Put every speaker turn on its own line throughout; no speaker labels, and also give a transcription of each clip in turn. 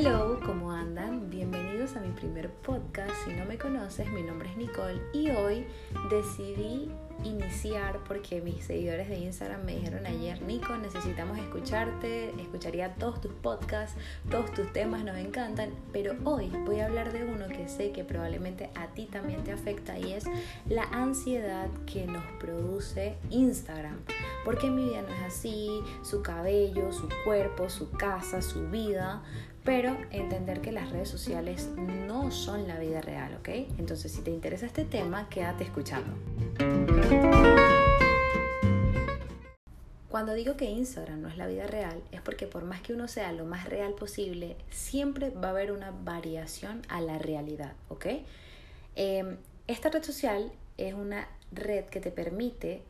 Hello, ¿cómo andan? Bienvenidos a mi primer podcast. Si no me conoces, mi nombre es Nicole y hoy decidí iniciar porque mis seguidores de Instagram me dijeron ayer, Nico, necesitamos escucharte, escucharía todos tus podcasts, todos tus temas nos encantan, pero hoy voy a hablar de uno que sé que probablemente a ti también te afecta y es la ansiedad que nos produce Instagram. Porque mi vida no es así, su cabello, su cuerpo, su casa, su vida, pero entender que las redes sociales no son la vida real, ¿ok? Entonces, si te interesa este tema, quédate escuchando. Cuando digo que Instagram no es la vida real, es porque por más que uno sea lo más real posible, siempre va a haber una variación a la realidad, ¿ok? Em, esta red social es una red que te permite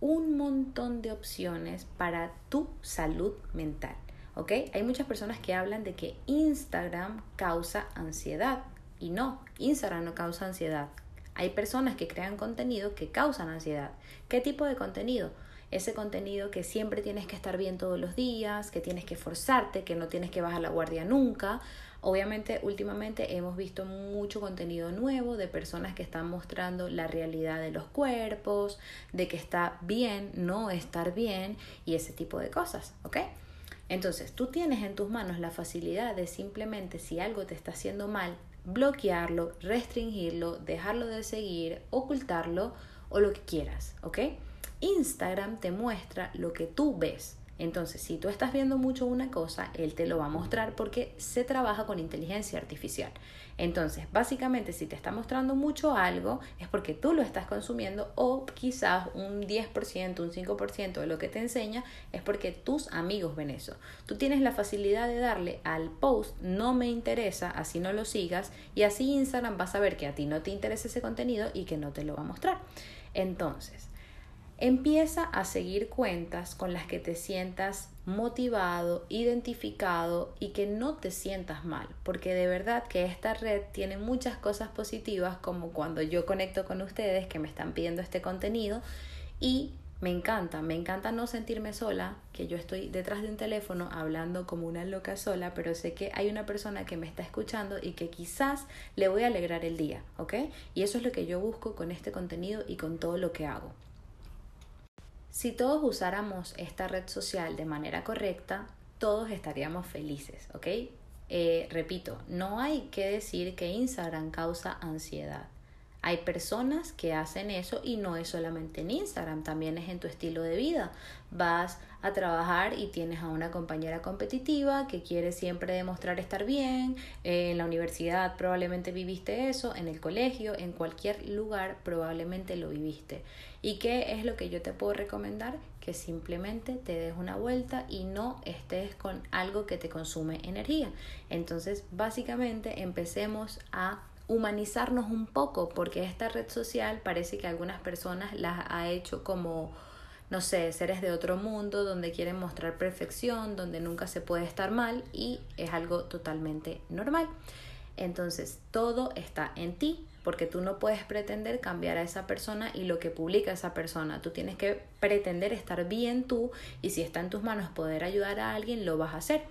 un montón de opciones para tu salud mental. ¿Ok? Hay muchas personas que hablan de que Instagram causa ansiedad y no, Instagram no causa ansiedad. Hay personas que crean contenido que causan ansiedad. ¿Qué tipo de contenido? Ese contenido que siempre tienes que estar bien todos los días, que tienes que forzarte, que no tienes que bajar la guardia nunca. Obviamente, últimamente hemos visto mucho contenido nuevo de personas que están mostrando la realidad de los cuerpos, de que está bien no estar bien y ese tipo de cosas, ¿ok? Entonces, tú tienes en tus manos la facilidad de simplemente si algo te está haciendo mal, bloquearlo, restringirlo, dejarlo de seguir, ocultarlo o lo que quieras, ¿ok? Instagram te muestra lo que tú ves. Entonces, si tú estás viendo mucho una cosa, él te lo va a mostrar porque se trabaja con inteligencia artificial. Entonces, básicamente, si te está mostrando mucho algo, es porque tú lo estás consumiendo o quizás un 10%, un 5% de lo que te enseña es porque tus amigos ven eso. Tú tienes la facilidad de darle al post, no me interesa, así no lo sigas, y así Instagram va a saber que a ti no te interesa ese contenido y que no te lo va a mostrar. Entonces, Empieza a seguir cuentas con las que te sientas motivado, identificado y que no te sientas mal, porque de verdad que esta red tiene muchas cosas positivas como cuando yo conecto con ustedes que me están pidiendo este contenido y me encanta, me encanta no sentirme sola, que yo estoy detrás de un teléfono hablando como una loca sola, pero sé que hay una persona que me está escuchando y que quizás le voy a alegrar el día, ¿ok? Y eso es lo que yo busco con este contenido y con todo lo que hago. Si todos usáramos esta red social de manera correcta, todos estaríamos felices, ¿ok? Eh, repito, no hay que decir que Instagram causa ansiedad. Hay personas que hacen eso y no es solamente en Instagram, también es en tu estilo de vida. Vas a trabajar y tienes a una compañera competitiva que quiere siempre demostrar estar bien. Eh, en la universidad probablemente viviste eso, en el colegio, en cualquier lugar probablemente lo viviste. ¿Y qué es lo que yo te puedo recomendar? Que simplemente te des una vuelta y no estés con algo que te consume energía. Entonces, básicamente empecemos a humanizarnos un poco, porque esta red social parece que algunas personas las ha hecho como, no sé, seres de otro mundo, donde quieren mostrar perfección, donde nunca se puede estar mal y es algo totalmente normal. Entonces, todo está en ti, porque tú no puedes pretender cambiar a esa persona y lo que publica esa persona. Tú tienes que pretender estar bien tú y si está en tus manos poder ayudar a alguien, lo vas a hacer.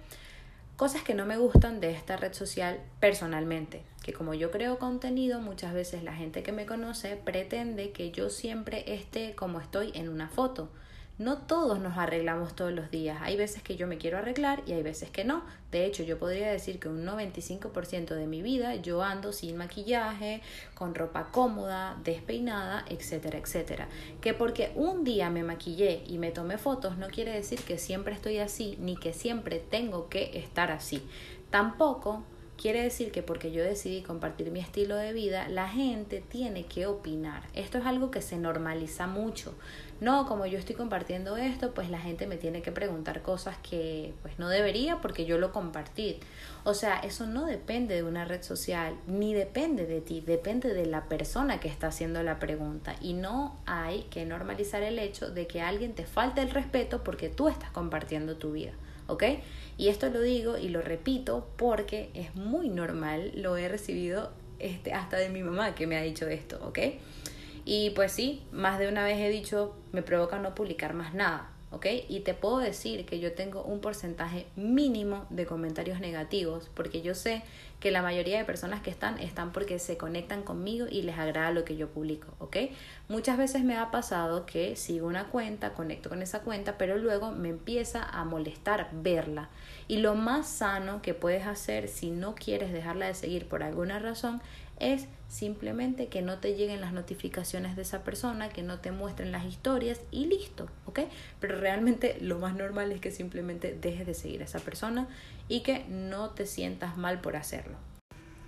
Cosas que no me gustan de esta red social personalmente, que como yo creo contenido, muchas veces la gente que me conoce pretende que yo siempre esté como estoy en una foto. No todos nos arreglamos todos los días. Hay veces que yo me quiero arreglar y hay veces que no. De hecho, yo podría decir que un 95% de mi vida yo ando sin maquillaje, con ropa cómoda, despeinada, etcétera, etcétera. Que porque un día me maquillé y me tomé fotos no quiere decir que siempre estoy así ni que siempre tengo que estar así. Tampoco Quiere decir que porque yo decidí compartir mi estilo de vida, la gente tiene que opinar. Esto es algo que se normaliza mucho. No, como yo estoy compartiendo esto, pues la gente me tiene que preguntar cosas que pues no debería porque yo lo compartí. O sea, eso no depende de una red social, ni depende de ti, depende de la persona que está haciendo la pregunta. Y no hay que normalizar el hecho de que alguien te falte el respeto porque tú estás compartiendo tu vida. ¿Ok? Y esto lo digo y lo repito porque es muy normal, lo he recibido este, hasta de mi mamá que me ha dicho esto, ¿ok? Y pues sí, más de una vez he dicho, me provoca no publicar más nada, ¿ok? Y te puedo decir que yo tengo un porcentaje mínimo de comentarios negativos, porque yo sé que la mayoría de personas que están están porque se conectan conmigo y les agrada lo que yo publico, ¿ok? Muchas veces me ha pasado que sigo una cuenta, conecto con esa cuenta, pero luego me empieza a molestar verla. Y lo más sano que puedes hacer si no quieres dejarla de seguir por alguna razón es simplemente que no te lleguen las notificaciones de esa persona, que no te muestren las historias y listo, ¿ok? Pero realmente lo más normal es que simplemente dejes de seguir a esa persona y que no te sientas mal por hacerlo.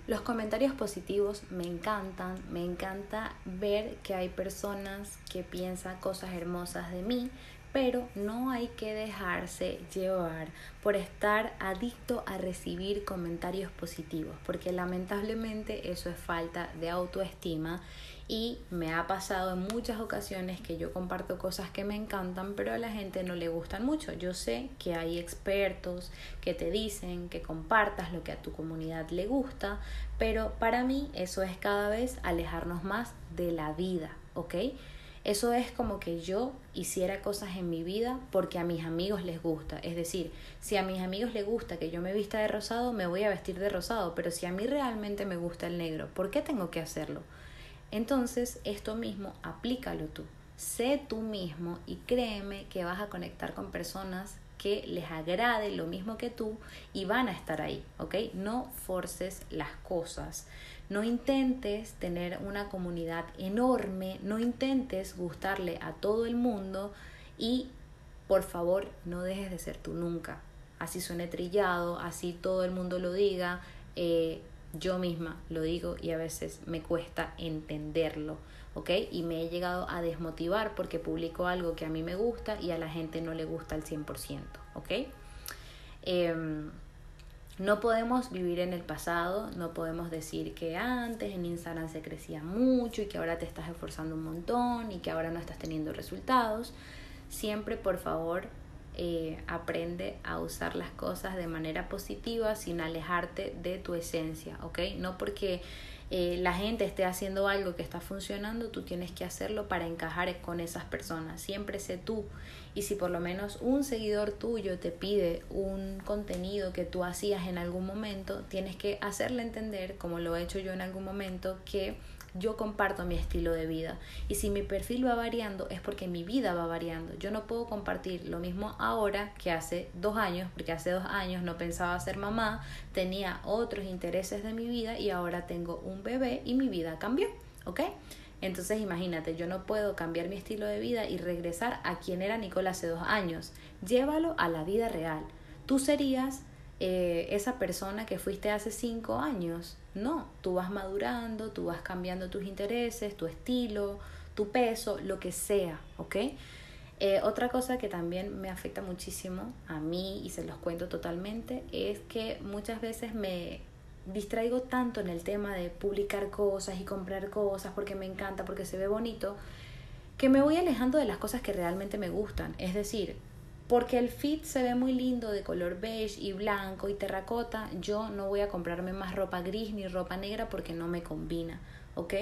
Los comentarios positivos me encantan, me encanta ver que hay personas que piensan cosas hermosas de mí, pero no hay que dejarse llevar por estar adicto a recibir comentarios positivos, porque lamentablemente eso es falta de autoestima y me ha pasado en muchas ocasiones que yo comparto cosas que me encantan, pero a la gente no le gustan mucho. Yo sé que hay expertos que te dicen que compartas lo que a tu comunidad le gusta, pero para mí eso es cada vez alejarnos más de la vida, ¿ok? Eso es como que yo hiciera cosas en mi vida porque a mis amigos les gusta. Es decir, si a mis amigos les gusta que yo me vista de rosado, me voy a vestir de rosado. Pero si a mí realmente me gusta el negro, ¿por qué tengo que hacerlo? Entonces, esto mismo, aplícalo tú. Sé tú mismo y créeme que vas a conectar con personas que les agrade lo mismo que tú y van a estar ahí, ¿ok? No forces las cosas. No intentes tener una comunidad enorme, no intentes gustarle a todo el mundo y por favor no dejes de ser tú nunca. Así suene trillado, así todo el mundo lo diga. Eh, yo misma lo digo y a veces me cuesta entenderlo, ¿ok? Y me he llegado a desmotivar porque publico algo que a mí me gusta y a la gente no le gusta al 100%, ¿ok? Em, no podemos vivir en el pasado, no podemos decir que antes en Instagram se crecía mucho y que ahora te estás esforzando un montón y que ahora no estás teniendo resultados. Siempre, por favor, eh, aprende a usar las cosas de manera positiva sin alejarte de tu esencia, ¿ok? No porque eh, la gente esté haciendo algo que está funcionando, tú tienes que hacerlo para encajar con esas personas. Siempre sé tú. Y si por lo menos un seguidor tuyo te pide un contenido que tú hacías en algún momento, tienes que hacerle entender, como lo he hecho yo en algún momento, que yo comparto mi estilo de vida. Y si mi perfil va variando es porque mi vida va variando. Yo no puedo compartir lo mismo ahora que hace dos años, porque hace dos años no pensaba ser mamá, tenía otros intereses de mi vida y ahora tengo un bebé y mi vida cambió. ¿Ok? Entonces imagínate, yo no puedo cambiar mi estilo de vida y regresar a quien era Nicole hace dos años. Llévalo a la vida real. Tú serías eh, esa persona que fuiste hace cinco años. No, tú vas madurando, tú vas cambiando tus intereses, tu estilo, tu peso, lo que sea, ¿ok? Eh, otra cosa que también me afecta muchísimo a mí y se los cuento totalmente es que muchas veces me distraigo tanto en el tema de publicar cosas y comprar cosas porque me encanta, porque se ve bonito, que me voy alejando de las cosas que realmente me gustan. Es decir, porque el fit se ve muy lindo de color beige y blanco y terracota, yo no voy a comprarme más ropa gris ni ropa negra porque no me combina, ¿ok?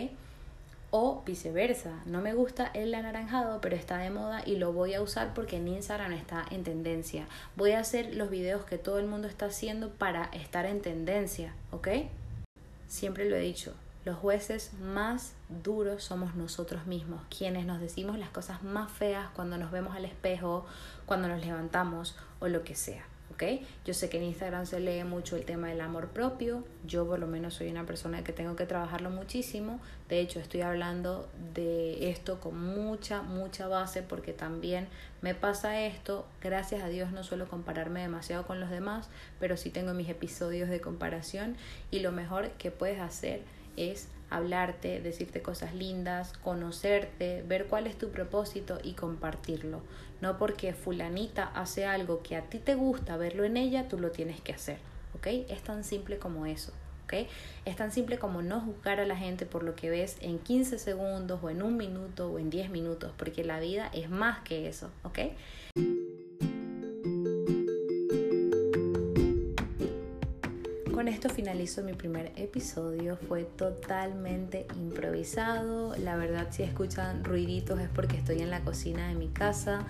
O viceversa, no me gusta el anaranjado, pero está de moda y lo voy a usar porque en Instagram está en tendencia. Voy a hacer los videos que todo el mundo está haciendo para estar en tendencia, ¿ok? Siempre lo he dicho, los jueces más duros somos nosotros mismos, quienes nos decimos las cosas más feas cuando nos vemos al espejo, cuando nos levantamos o lo que sea. Yo sé que en Instagram se lee mucho el tema del amor propio, yo por lo menos soy una persona que tengo que trabajarlo muchísimo, de hecho estoy hablando de esto con mucha, mucha base porque también me pasa esto, gracias a Dios no suelo compararme demasiado con los demás, pero sí tengo mis episodios de comparación y lo mejor que puedes hacer es hablarte, decirte cosas lindas, conocerte, ver cuál es tu propósito y compartirlo. No porque fulanita hace algo que a ti te gusta verlo en ella, tú lo tienes que hacer. ¿Ok? Es tan simple como eso. ¿ok? Es tan simple como no juzgar a la gente por lo que ves en 15 segundos o en un minuto o en 10 minutos, porque la vida es más que eso. ¿ok? Con esto finalizo mi primer episodio. Fue totalmente improvisado. La verdad, si escuchan ruiditos es porque estoy en la cocina de mi casa.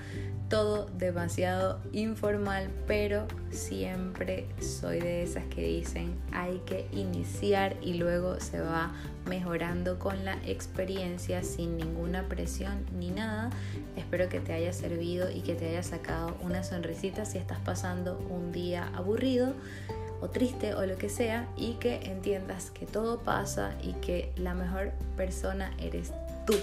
todo demasiado informal, pero siempre soy de esas que dicen hay que iniciar y luego se va mejorando con la experiencia sin ninguna presión ni nada. Espero que te haya servido y que te haya sacado una sonrisita si estás pasando un día aburrido o triste o lo que sea y que entiendas que todo pasa y que la mejor persona eres tú.